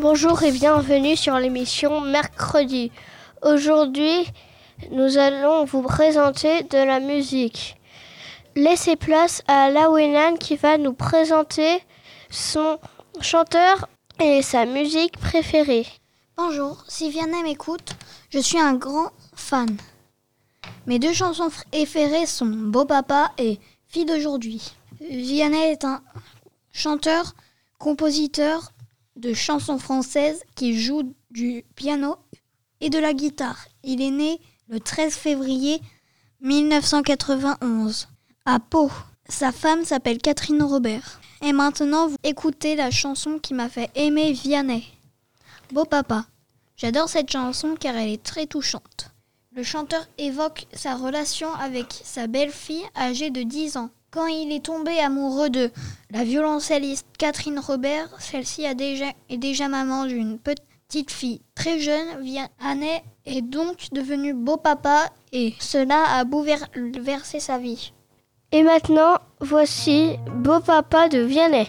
Bonjour et bienvenue sur l'émission Mercredi. Aujourd'hui, nous allons vous présenter de la musique. Laissez place à Lawenan qui va nous présenter son chanteur et sa musique préférée. Bonjour, si Vianney m'écoute, je suis un grand fan. Mes deux chansons préférées sont Beau Papa et Fille d'aujourd'hui. Vianney est un chanteur, compositeur de chansons françaises qui joue du piano et de la guitare. Il est né le 13 février 1991 à Pau. Sa femme s'appelle Catherine Robert. Et maintenant, vous écoutez la chanson qui m'a fait aimer Vianney. Beau papa. J'adore cette chanson car elle est très touchante. Le chanteur évoque sa relation avec sa belle-fille âgée de 10 ans. Quand il est tombé amoureux de la violoncelliste Catherine Robert, celle-ci est déjà maman d'une petite fille très jeune. Vianney est donc devenu beau papa et cela a bouleversé sa vie. Et maintenant, voici Beau Papa de Vianney.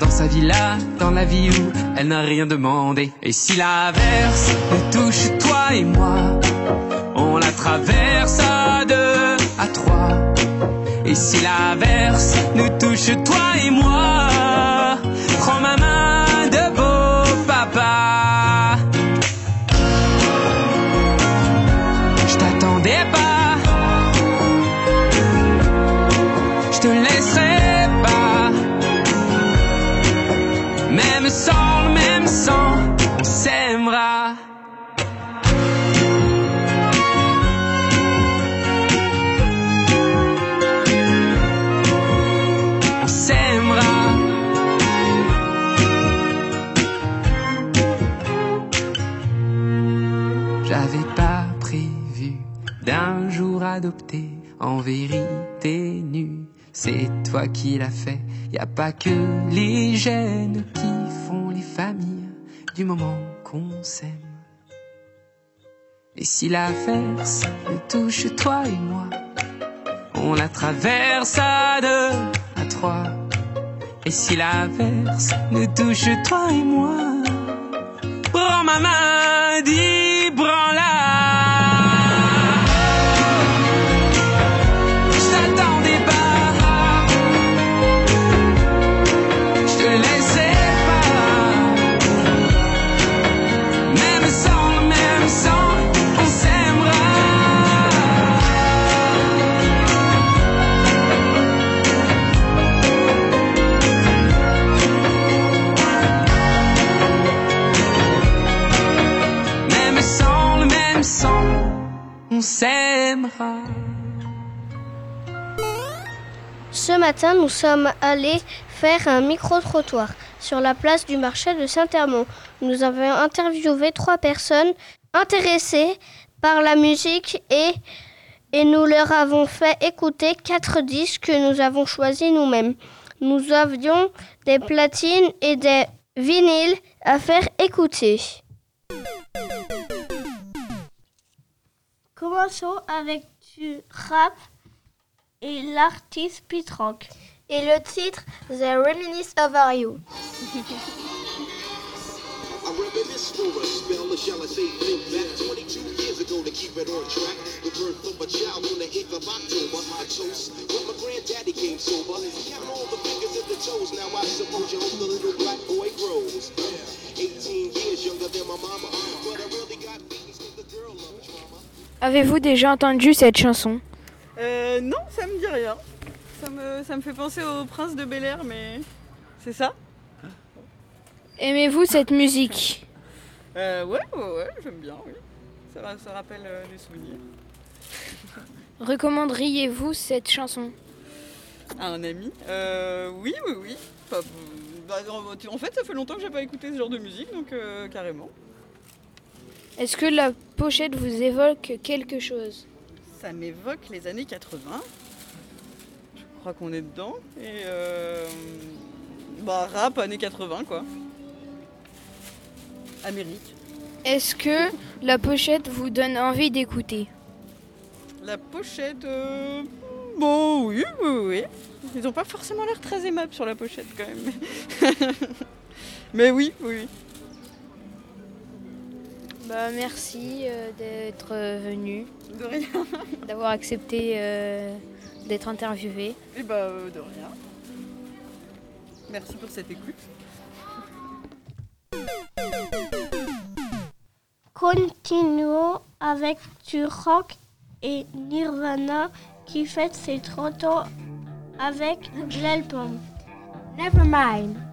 dans sa villa, dans la vie où elle n'a rien demandé. Et si l'averse nous touche toi et moi, on la traverse à deux, à trois. Et si l'averse nous touche toi et moi, a pas que les gènes qui font les familles du moment qu'on s'aime. Et si l'averse nous touche toi et moi, on la traverse à deux, à trois. Et si l'averse nous touche toi et moi, prends ma main, dis prends-la. Je Ce matin, nous sommes allés faire un micro-trottoir sur la place du marché de Saint-Hermont. Nous avons interviewé trois personnes intéressées par la musique et, et nous leur avons fait écouter quatre disques que nous avons choisis nous-mêmes. Nous avions des platines et des vinyles à faire écouter. Commençons avec du rap et l'artiste Pete Rock. Et le titre The Reminisce Over You. I reminisce for a spell, or shall I say, think back 22 years ago to keep it on track. The birth of a child on the 8th of October. I toast when my granddaddy came sober. Count all the fingers and the toes. Now I suppose you hope the little black boy grows. 18 years younger than my mama, but I really got beaten since the girl loved drama. Avez-vous déjà entendu cette chanson? Euh, non, ça me dit rien. Ça me, ça me fait penser au prince de Bel Air, mais c'est ça? Aimez-vous cette musique? Euh, Ouais, ouais, ouais, j'aime bien, oui. Ça, ra- ça rappelle euh, des souvenirs. Recommanderiez-vous cette chanson? À un ami euh, Oui, oui, oui. Enfin, bah, en fait, ça fait longtemps que j'ai pas écouté ce genre de musique, donc euh, carrément. Est-ce que la pochette vous évoque quelque chose? Ça m'évoque les années 80. Je crois qu'on est dedans. Et euh, bah, rap années 80, quoi. Amérique. Est-ce que la pochette vous donne envie d'écouter? La pochette, euh, bon, oui, oui, oui. Ils n'ont pas forcément l'air très aimables sur la pochette quand même. Mais oui, oui. Bah merci euh, d'être venu, De rien. d'avoir accepté euh, d'être interviewé. Et bah, euh, de rien. Merci pour cette écoute. Continuons avec du rock et Nirvana qui fête ses 30 ans avec l'album Nevermind.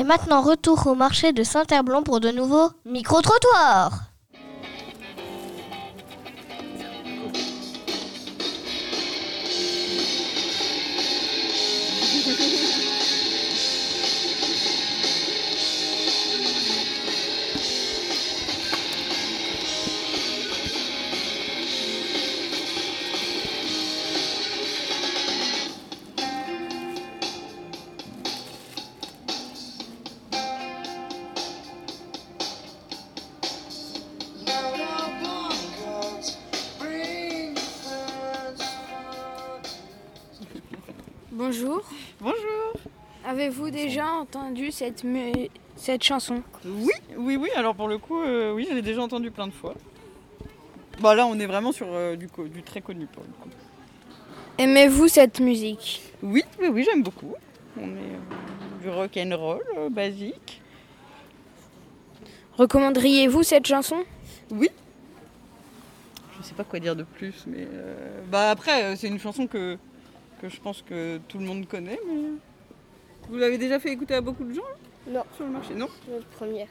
Et maintenant, retour au marché de Saint-Herblanc pour de nouveaux micro-trottoirs. Avez-vous déjà entendu cette, mu- cette chanson? Oui, oui, oui. Alors pour le coup, euh, oui, je l'ai déjà entendu plein de fois. Bah là, on est vraiment sur euh, du, co- du très connu pour le coup. Aimez-vous cette musique? Oui, oui, oui, j'aime beaucoup. On est euh, du rock and roll euh, basique. Recommanderiez-vous cette chanson? Oui. Je sais pas quoi dire de plus, mais euh, bah après, c'est une chanson que, que je pense que tout le monde connaît. Mais... Vous l'avez déjà fait écouter à beaucoup de gens là Non. sur le marché Non. Notre première.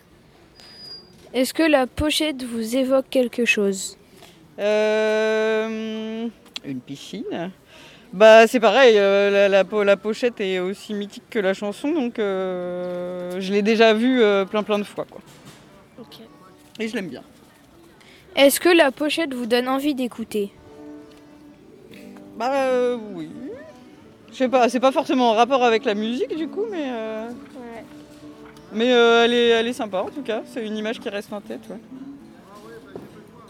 Est-ce que la pochette vous évoque quelque chose? Euh, une piscine. Bah c'est pareil, euh, la, la po- la pochette est aussi mythique que la chanson, donc euh, je l'ai déjà vue euh, plein plein de fois quoi. Ok. Et je l'aime bien. Est-ce que la pochette vous donne envie d'écouter? Bah euh, oui. Je sais pas, c'est pas forcément en rapport avec la musique du coup, mais euh, mais euh, elle, est, elle est sympa en tout cas. C'est une image qui reste en tête. Ouais.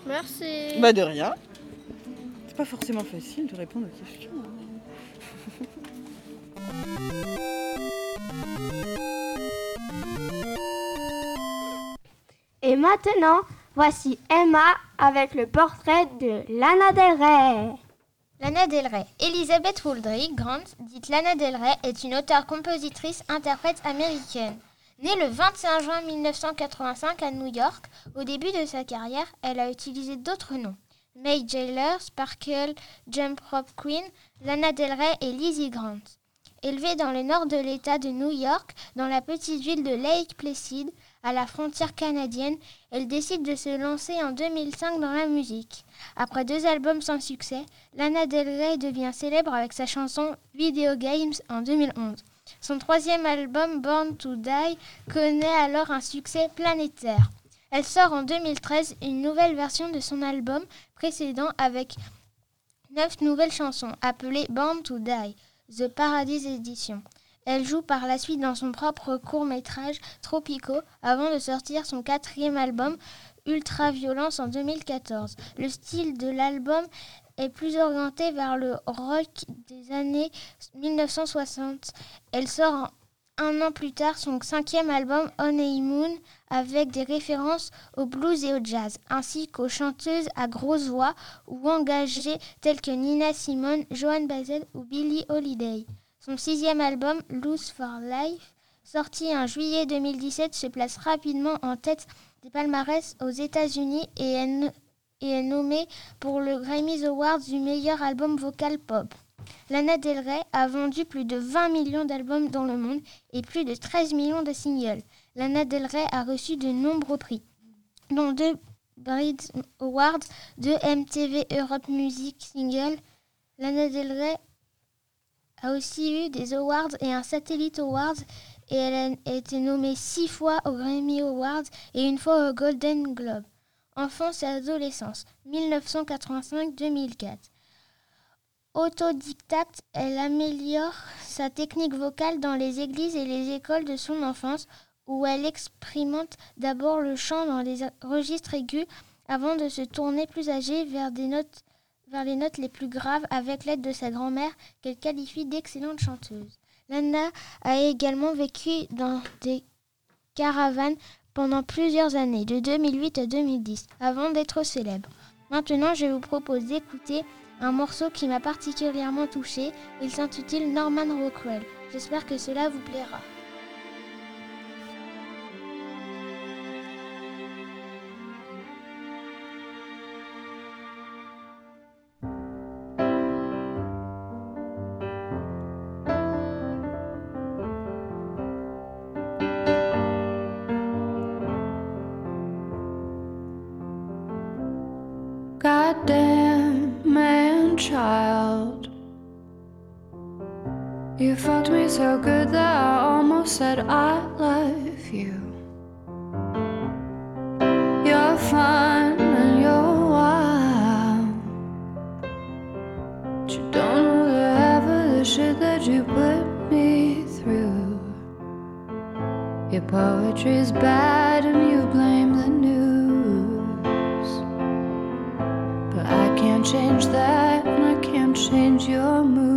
Merci. Bah de rien. C'est pas forcément facile de répondre aux questions. hein. Et maintenant, voici Emma avec le portrait de Lana Del Rey. Lana Del Rey. Elizabeth Wooldridge Grant, dite Lana Del Rey, est une auteure-compositrice-interprète américaine. Née le 25 juin 1985 à New York, au début de sa carrière, elle a utilisé d'autres noms. May Jailer, Sparkle, Jump Rope Queen, Lana Del Rey et Lizzie Grant. Élevée dans le nord de l'État de New York, dans la petite ville de Lake Placid, à la frontière canadienne, elle décide de se lancer en 2005 dans la musique. Après deux albums sans succès, Lana Del Rey devient célèbre avec sa chanson Video Games en 2011. Son troisième album, Born to Die, connaît alors un succès planétaire. Elle sort en 2013 une nouvelle version de son album précédent avec neuf nouvelles chansons appelées Born to Die, The Paradise Edition. Elle joue par la suite dans son propre court-métrage Tropico avant de sortir son quatrième album Ultraviolence en 2014. Le style de l'album est plus orienté vers le rock des années 1960. Elle sort un an plus tard son cinquième album Honeymoon avec des références au blues et au jazz, ainsi qu'aux chanteuses à grosse voix ou engagées telles que Nina Simone, Joan Baez ou Billie Holiday. Son sixième album, Loose for Life, sorti en juillet 2017, se place rapidement en tête des palmarès aux États-Unis et est, nommé pour le Grammy Award du meilleur album vocal pop. Lana Del Rey a vendu plus de 20 millions d'albums dans le monde et plus de 13 millions de singles. Lana Del Rey a reçu de nombreux prix, dont deux Brit Awards, deux MTV Europe Music Single. Lana Del Rey a aussi eu des awards et un Satellite Awards et elle a été nommée six fois aux Grammy Awards et une fois au Golden Globe. Enfance et adolescence, 1985-2004. Autodidacte, elle améliore sa technique vocale dans les églises et les écoles de son enfance où elle expérimente d'abord le chant dans les registres aigus avant de se tourner plus âgée vers, des notes, vers les notes les plus graves avec l'aide de sa grand-mère qu'elle qualifie d'excellente chanteuse. Lana a également vécu dans des caravanes pendant plusieurs années, de 2008 à 2010, avant d'être célèbre. Maintenant, je vous propose d'écouter un morceau qui m'a particulièrement touché. Il s'intitule Norman Rockwell. J'espère que cela vous plaira. Poetry's bad and you blame the news. But I can't change that and I can't change your mood.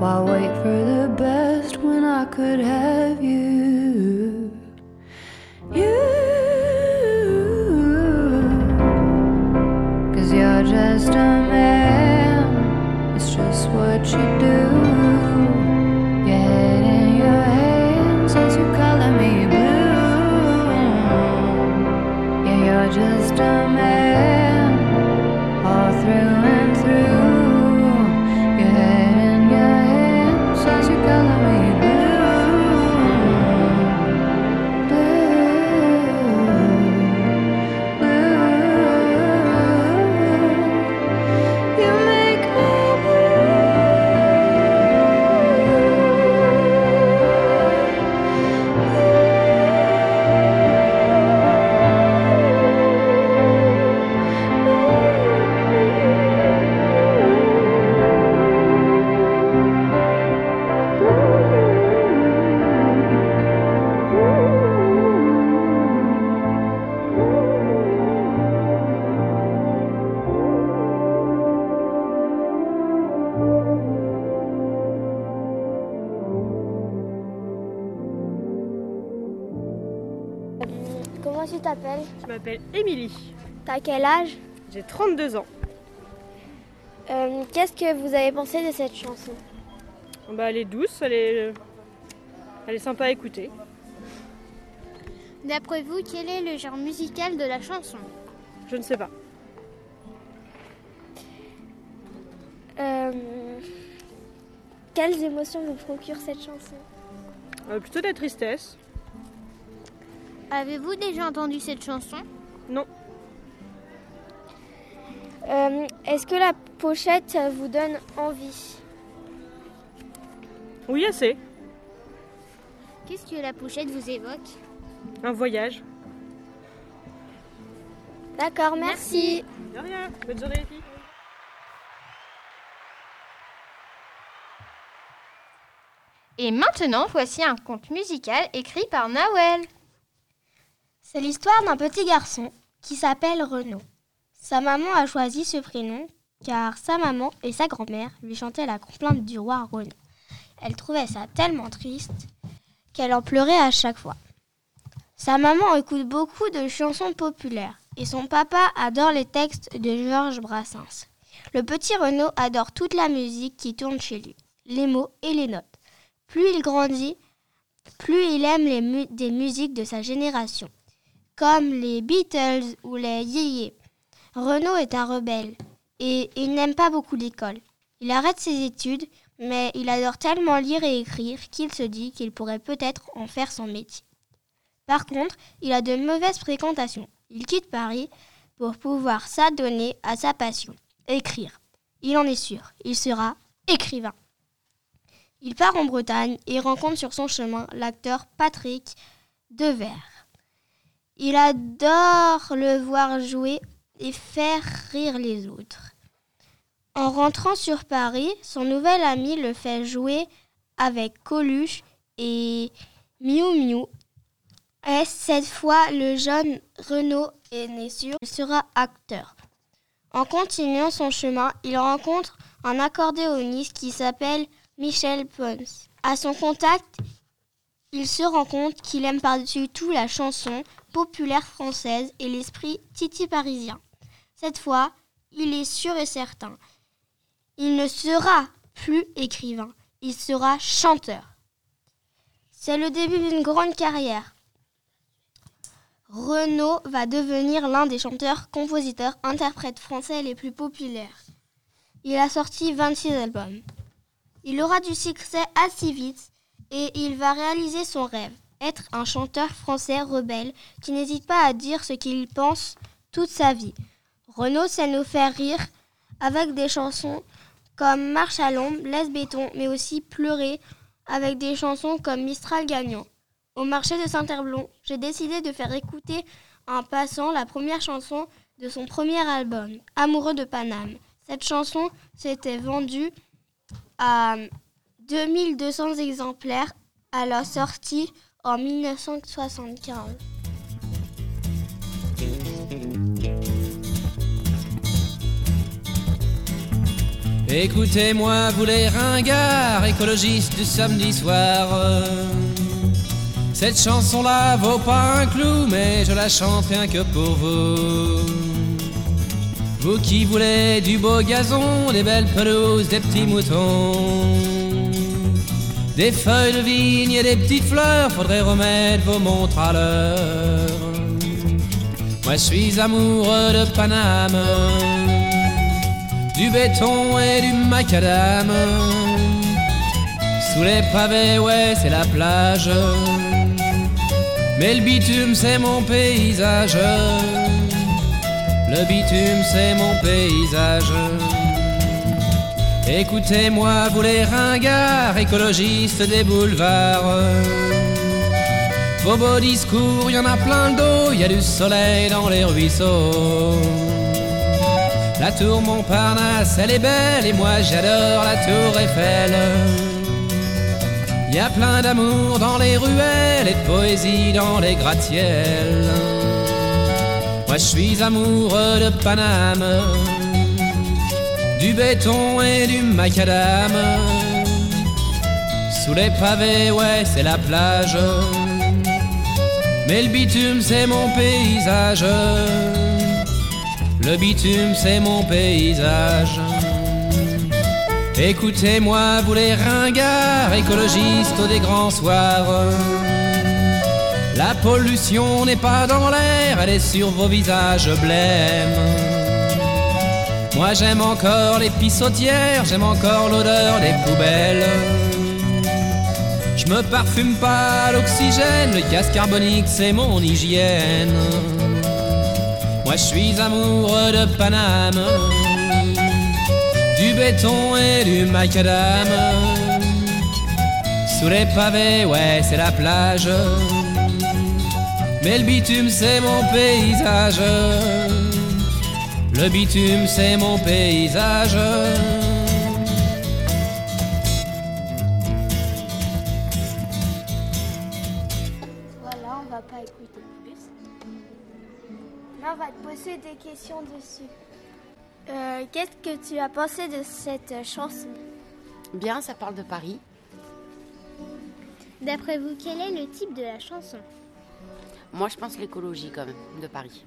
Why wait for the best when I could have you? You, cause you're just a man, it's just what you m'appelle Émilie, T'as quel âge? J'ai 32 ans. Euh, Qu'est-ce que vous avez pensé de cette chanson? Bah, elle est douce, elle est, elle est sympa à écouter. D'après vous, quel est le genre musical de la chanson? Je ne sais pas. Euh, Quelles émotions vous procure cette chanson? Euh, plutôt de la tristesse. Avez-vous déjà entendu cette chanson? Non. Euh, Est-ce que la pochette vous donne envie? Oui, assez. Qu'est-ce que la pochette vous évoque? Un voyage. D'accord, merci. De rien. Bonne journée les filles. Et maintenant, voici un conte musical écrit par Nawel. C'est l'histoire d'un petit garçon qui s'appelle Renaud. Sa maman a choisi ce prénom car sa maman et sa grand-mère lui chantaient la complainte du roi Renaud. Elle trouvait ça tellement triste qu'elle en pleurait à chaque fois. Sa maman écoute beaucoup de chansons populaires et son papa adore les textes de Georges Brassens. Le petit Renaud adore toute la musique qui tourne chez lui, les mots et les notes. Plus il grandit, plus il aime les des musiques de sa génération, comme les Beatles ou les Yéyés. Renaud est un rebelle et il n'aime pas beaucoup l'école. Il arrête ses études, Mais il adore tellement lire et écrire qu'il se dit qu'il pourrait peut-être en faire son métier. Par contre, il a de mauvaises fréquentations. Il quitte Paris pour pouvoir s'adonner à sa passion, écrire. Il en est sûr, il sera écrivain. Il part en Bretagne et rencontre sur son chemin l'acteur Patrick Devers. Il adore le voir jouer et faire rire les autres. En rentrant sur Paris, son nouvel ami le fait jouer avec Coluche et Miu Miu. Et cette fois, le jeune Renaud est né sûr sera acteur. En continuant son chemin, il rencontre un accordéoniste qui s'appelle Michel Pons. À son contact, il se rend compte qu'il aime par-dessus tout la chanson populaire française et l'esprit titi parisien. Cette fois, il est sûr et certain. Il ne sera plus écrivain, il sera chanteur. C'est le début d'une grande carrière. Renaud va devenir l'un des chanteurs, compositeurs, interprètes français les plus populaires. Il a sorti 26 albums. Il aura du succès assez vite et il va réaliser son rêve, être un chanteur français rebelle qui n'hésite pas à dire ce qu'il pense toute sa vie. Renaud sait nous faire rire avec des chansons comme Marche à l'ombre, Laisse béton, mais aussi Pleurer avec des chansons comme Mistral gagnant. Au marché de Saint-Herblon, j'ai décidé de faire écouter en passant la première chanson de son premier album, Amoureux de Paname. Cette chanson s'était vendue à 2200 exemplaires à la sortie en 1975. Écoutez-moi, vous les ringards, écologistes du samedi soir. Cette chanson-là vaut pas un clou, mais je la chante rien que pour vous. Vous qui voulez du beau gazon, des belles pelouses, des petits moutons, des feuilles de vigne et des petites fleurs, faudrait remettre vos montres à l'heure. Moi je suis amoureux de Paname du béton et du macadam. Sous les pavés, ouais, c'est la plage. Mais le bitume, c'est mon paysage. Le bitume, c'est mon paysage. Écoutez-moi, vous les ringards, écologistes des boulevards. Vos beaux discours, y en a plein d'eau, y a du soleil dans les ruisseaux. La tour Montparnasse, elle est belle et moi j'adore la tour Eiffel. Y a plein d'amour dans les ruelles et de poésie dans les gratte-ciels. Moi je suis amoureux de Paname, du béton et du macadam. Sous les pavés, ouais, c'est la plage. Mais le bitume, c'est mon paysage. Le bitume, c'est mon paysage. Écoutez-moi, vous les ringards, écologistes des grands soirs. La pollution n'est pas dans l'air, elle est sur vos visages blêmes. Moi j'aime encore les pissotières, j'aime encore l'odeur des poubelles. Je me parfume pas l'oxygène, le gaz carbonique c'est mon hygiène. Moi je suis amoureux de Paname, du béton et du macadam. Sous les pavés, ouais, c'est la plage. Mais le bitume, c'est mon paysage. Le bitume, c'est mon paysage. Voilà, on va pas écouter plus. Là, on va te poser des questions dessus. Euh, Qu'est-ce que tu as pensé de cette chanson? Bien, ça parle de Paris. D'après vous, quel est le type de la chanson? Moi, je pense l'écologie quand même, de Paris.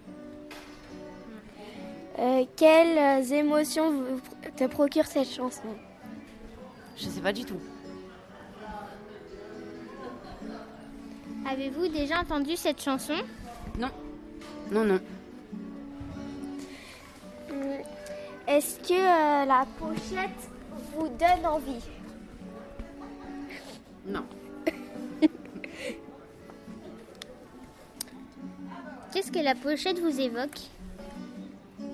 Euh, Quelles euh, émotions vous- te procure cette chanson? Je sais pas du tout. Avez-vous déjà entendu cette chanson? Non. Non, non. Hum, Est-ce que euh, la pochette vous donne envie? Non. Qu'est-ce que la pochette vous évoque?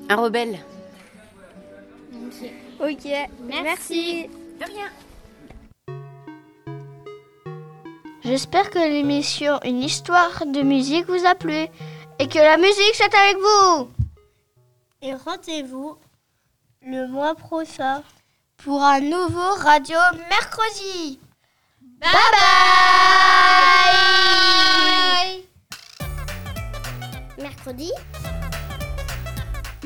Un rebelle. Ok. Merci. De rien. J'espère que l'émission Une histoire de musique vous a plu et que la musique c'est avec vous. Et rendez-vous le mois prochain pour un nouveau Radio Mercredi. Bye bye. Mercredi